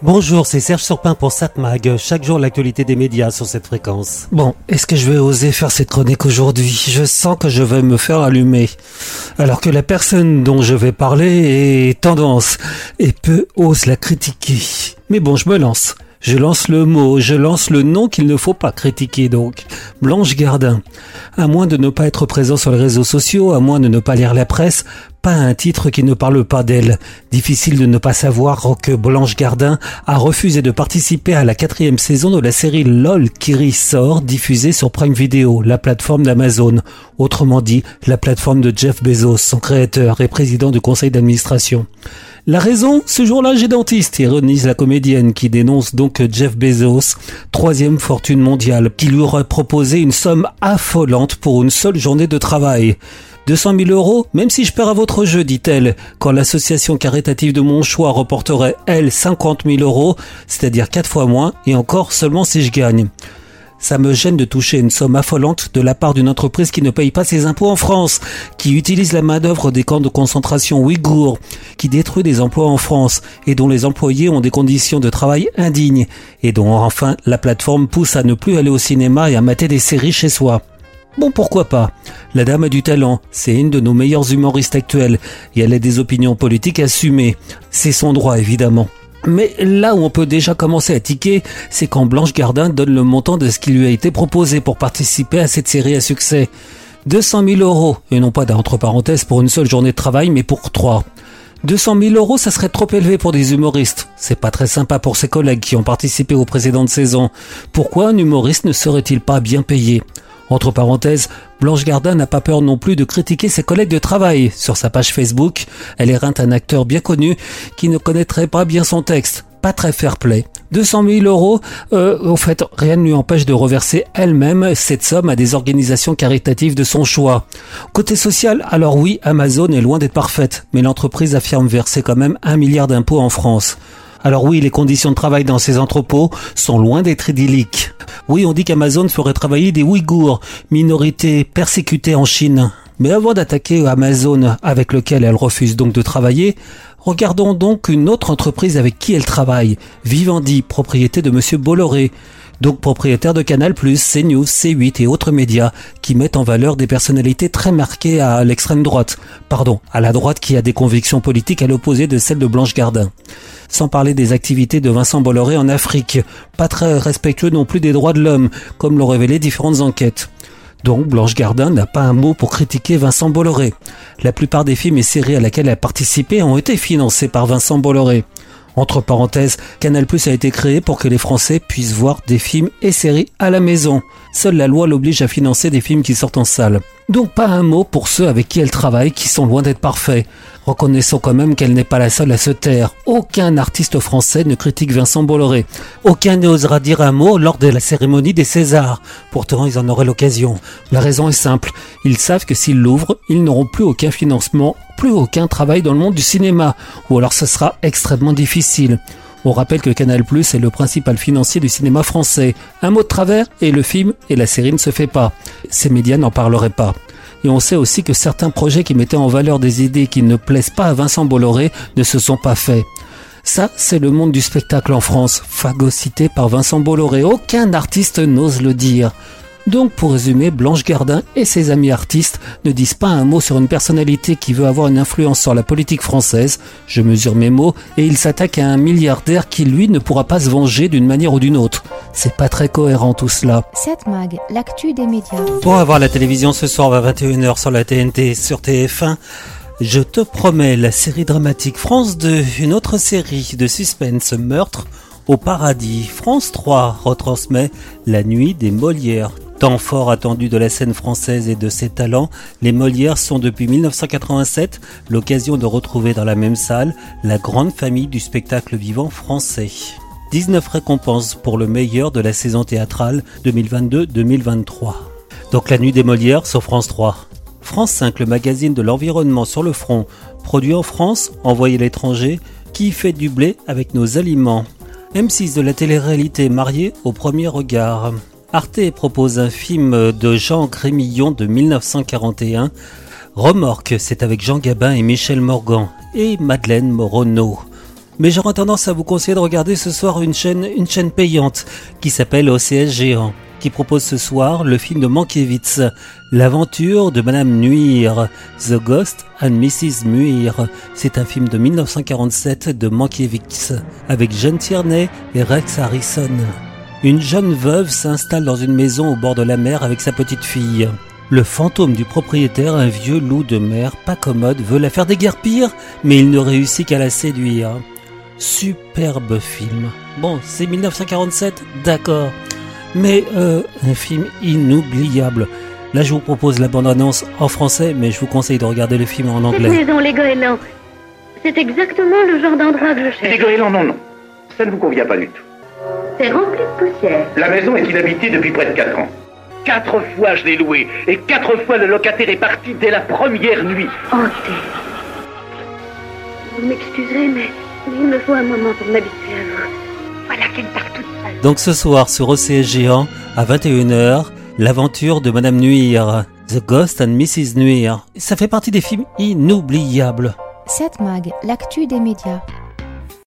Bonjour, c'est Serge Surpin pour Satmag. Chaque jour, l'actualité des médias sur cette fréquence. Bon, est-ce que je vais oser faire cette chronique aujourd'hui? Je sens que je vais me faire allumer. Alors que la personne dont je vais parler est tendance et peu ose la critiquer. Mais bon, je me lance. Je lance le mot, je lance le nom qu'il ne faut pas critiquer donc. Blanche Gardin. À moins de ne pas être présent sur les réseaux sociaux, à moins de ne pas lire la presse, pas un titre qui ne parle pas d'elle. Difficile de ne pas savoir que Blanche Gardin a refusé de participer à la quatrième saison de la série LOL qui sort diffusée sur Prime Video, la plateforme d'Amazon. Autrement dit, la plateforme de Jeff Bezos, son créateur et président du conseil d'administration. La raison, ce jour-là, j'ai dentiste, ironise la comédienne qui dénonce donc Jeff Bezos, troisième fortune mondiale, qui lui aurait proposé une somme affolante pour une seule journée de travail. 200 000 euros, même si je perds à votre jeu, dit-elle, quand l'association caritative de mon choix reporterait, elle, 50 000 euros, c'est-à-dire quatre fois moins, et encore seulement si je gagne. Ça me gêne de toucher une somme affolante de la part d'une entreprise qui ne paye pas ses impôts en France, qui utilise la main-d'œuvre des camps de concentration ouïghours, qui détruit des emplois en France et dont les employés ont des conditions de travail indignes, et dont enfin la plateforme pousse à ne plus aller au cinéma et à mater des séries chez soi. Bon, pourquoi pas? La dame a du talent, c'est une de nos meilleures humoristes actuelles, et elle a des opinions politiques assumées. C'est son droit, évidemment. Mais là où on peut déjà commencer à tiquer, c'est quand Blanche Gardin donne le montant de ce qui lui a été proposé pour participer à cette série à succès. 200 000 euros, et non pas d'entre parenthèses pour une seule journée de travail, mais pour trois. 200 000 euros, ça serait trop élevé pour des humoristes. C'est pas très sympa pour ses collègues qui ont participé aux précédentes saisons. Pourquoi un humoriste ne serait-il pas bien payé? Entre parenthèses, Blanche Gardin n'a pas peur non plus de critiquer ses collègues de travail. Sur sa page Facebook, elle éreinte un acteur bien connu qui ne connaîtrait pas bien son texte. Pas très fair-play. 200 000 euros, euh, au fait, rien ne lui empêche de reverser elle-même cette somme à des organisations caritatives de son choix. Côté social, alors oui, Amazon est loin d'être parfaite, mais l'entreprise affirme verser quand même un milliard d'impôts en France. Alors oui, les conditions de travail dans ces entrepôts sont loin d'être idylliques. Oui, on dit qu'Amazon ferait travailler des Ouïghours, minorité persécutée en Chine. Mais avant d'attaquer Amazon, avec lequel elle refuse donc de travailler, regardons donc une autre entreprise avec qui elle travaille, Vivendi, propriété de monsieur Bolloré donc propriétaire de Canal+, CNews, C8 et autres médias qui mettent en valeur des personnalités très marquées à l'extrême droite, pardon, à la droite qui a des convictions politiques à l'opposé de celles de Blanche Gardin. Sans parler des activités de Vincent Bolloré en Afrique, pas très respectueux non plus des droits de l'homme, comme l'ont révélé différentes enquêtes. Donc Blanche Gardin n'a pas un mot pour critiquer Vincent Bolloré. La plupart des films et séries à laquelle elle a participé ont été financés par Vincent Bolloré. Entre parenthèses, Canal Plus a été créé pour que les Français puissent voir des films et séries à la maison. Seule la loi l'oblige à financer des films qui sortent en salle. Donc pas un mot pour ceux avec qui elle travaille qui sont loin d'être parfaits. Reconnaissons quand même qu'elle n'est pas la seule à se taire. Aucun artiste français ne critique Vincent Bolloré. Aucun n'osera dire un mot lors de la cérémonie des Césars. Pourtant, ils en auraient l'occasion. La raison est simple. Ils savent que s'ils l'ouvrent, ils n'auront plus aucun financement, plus aucun travail dans le monde du cinéma. Ou alors ce sera extrêmement difficile. On rappelle que Canal Plus est le principal financier du cinéma français. Un mot de travers et le film et la série ne se fait pas. Ces médias n'en parleraient pas. Et on sait aussi que certains projets qui mettaient en valeur des idées qui ne plaisent pas à Vincent Bolloré ne se sont pas faits. Ça, c'est le monde du spectacle en France, phagocyté par Vincent Bolloré. Aucun artiste n'ose le dire. Donc pour résumer, Blanche Gardin et ses amis artistes ne disent pas un mot sur une personnalité qui veut avoir une influence sur la politique française, je mesure mes mots, et ils s'attaquent à un milliardaire qui lui ne pourra pas se venger d'une manière ou d'une autre. C'est pas très cohérent tout cela. Cette mag, l'actu des médias. Pour avoir la télévision ce soir à 21h sur la TNT sur TF1, je te promets la série dramatique France 2, une autre série de suspense meurtre au paradis. France 3 retransmet La nuit des Molières. Temps fort attendu de la scène française et de ses talents, les Molières sont depuis 1987 l'occasion de retrouver dans la même salle la grande famille du spectacle vivant français. 19 récompenses pour le meilleur de la saison théâtrale 2022-2023. Donc la nuit des Molières sur France 3. France 5, le magazine de l'environnement sur le front, produit en France, envoyé à l'étranger, qui fait du blé avec nos aliments. M6 de la télé-réalité mariée au premier regard. Arte propose un film de Jean Grémillon de 1941. Remorque, c'est avec Jean Gabin et Michel Morgan et Madeleine Moreau. Mais j'aurais tendance à vous conseiller de regarder ce soir une chaîne, une chaîne payante qui s'appelle OCS Géant, qui propose ce soir le film de Mankiewicz, L'aventure de Madame Nuire, The Ghost and Mrs. Muir. C'est un film de 1947 de Mankiewicz, avec Jeanne Tierney et Rex Harrison. Une jeune veuve s'installe dans une maison au bord de la mer avec sa petite fille. Le fantôme du propriétaire, un vieux loup de mer pas commode, veut la faire déguerpir, mais il ne réussit qu'à la séduire. Superbe film. Bon, c'est 1947, d'accord. Mais euh, un film inoubliable. Là, je vous propose la bande-annonce en français, mais je vous conseille de regarder le film en Cette anglais. maison, les goélands, c'est exactement le genre d'endroit que je Les cherche. goélands, non, non. Ça ne vous convient pas du tout. C'est rempli de poussière. La maison est inhabitée depuis près de 4 ans. Quatre fois je l'ai louée, et quatre fois le locataire est parti dès la première nuit. Hanté. Vous m'excuserez, mais il me faut un moment pour m'habituer à vous. Voilà qu'elle part toute seule. Donc ce soir sur OCS Géant, à 21h, l'aventure de Madame Nuire, The Ghost and Mrs. Nuire. Ça fait partie des films inoubliables. 7 Mag, l'actu des médias.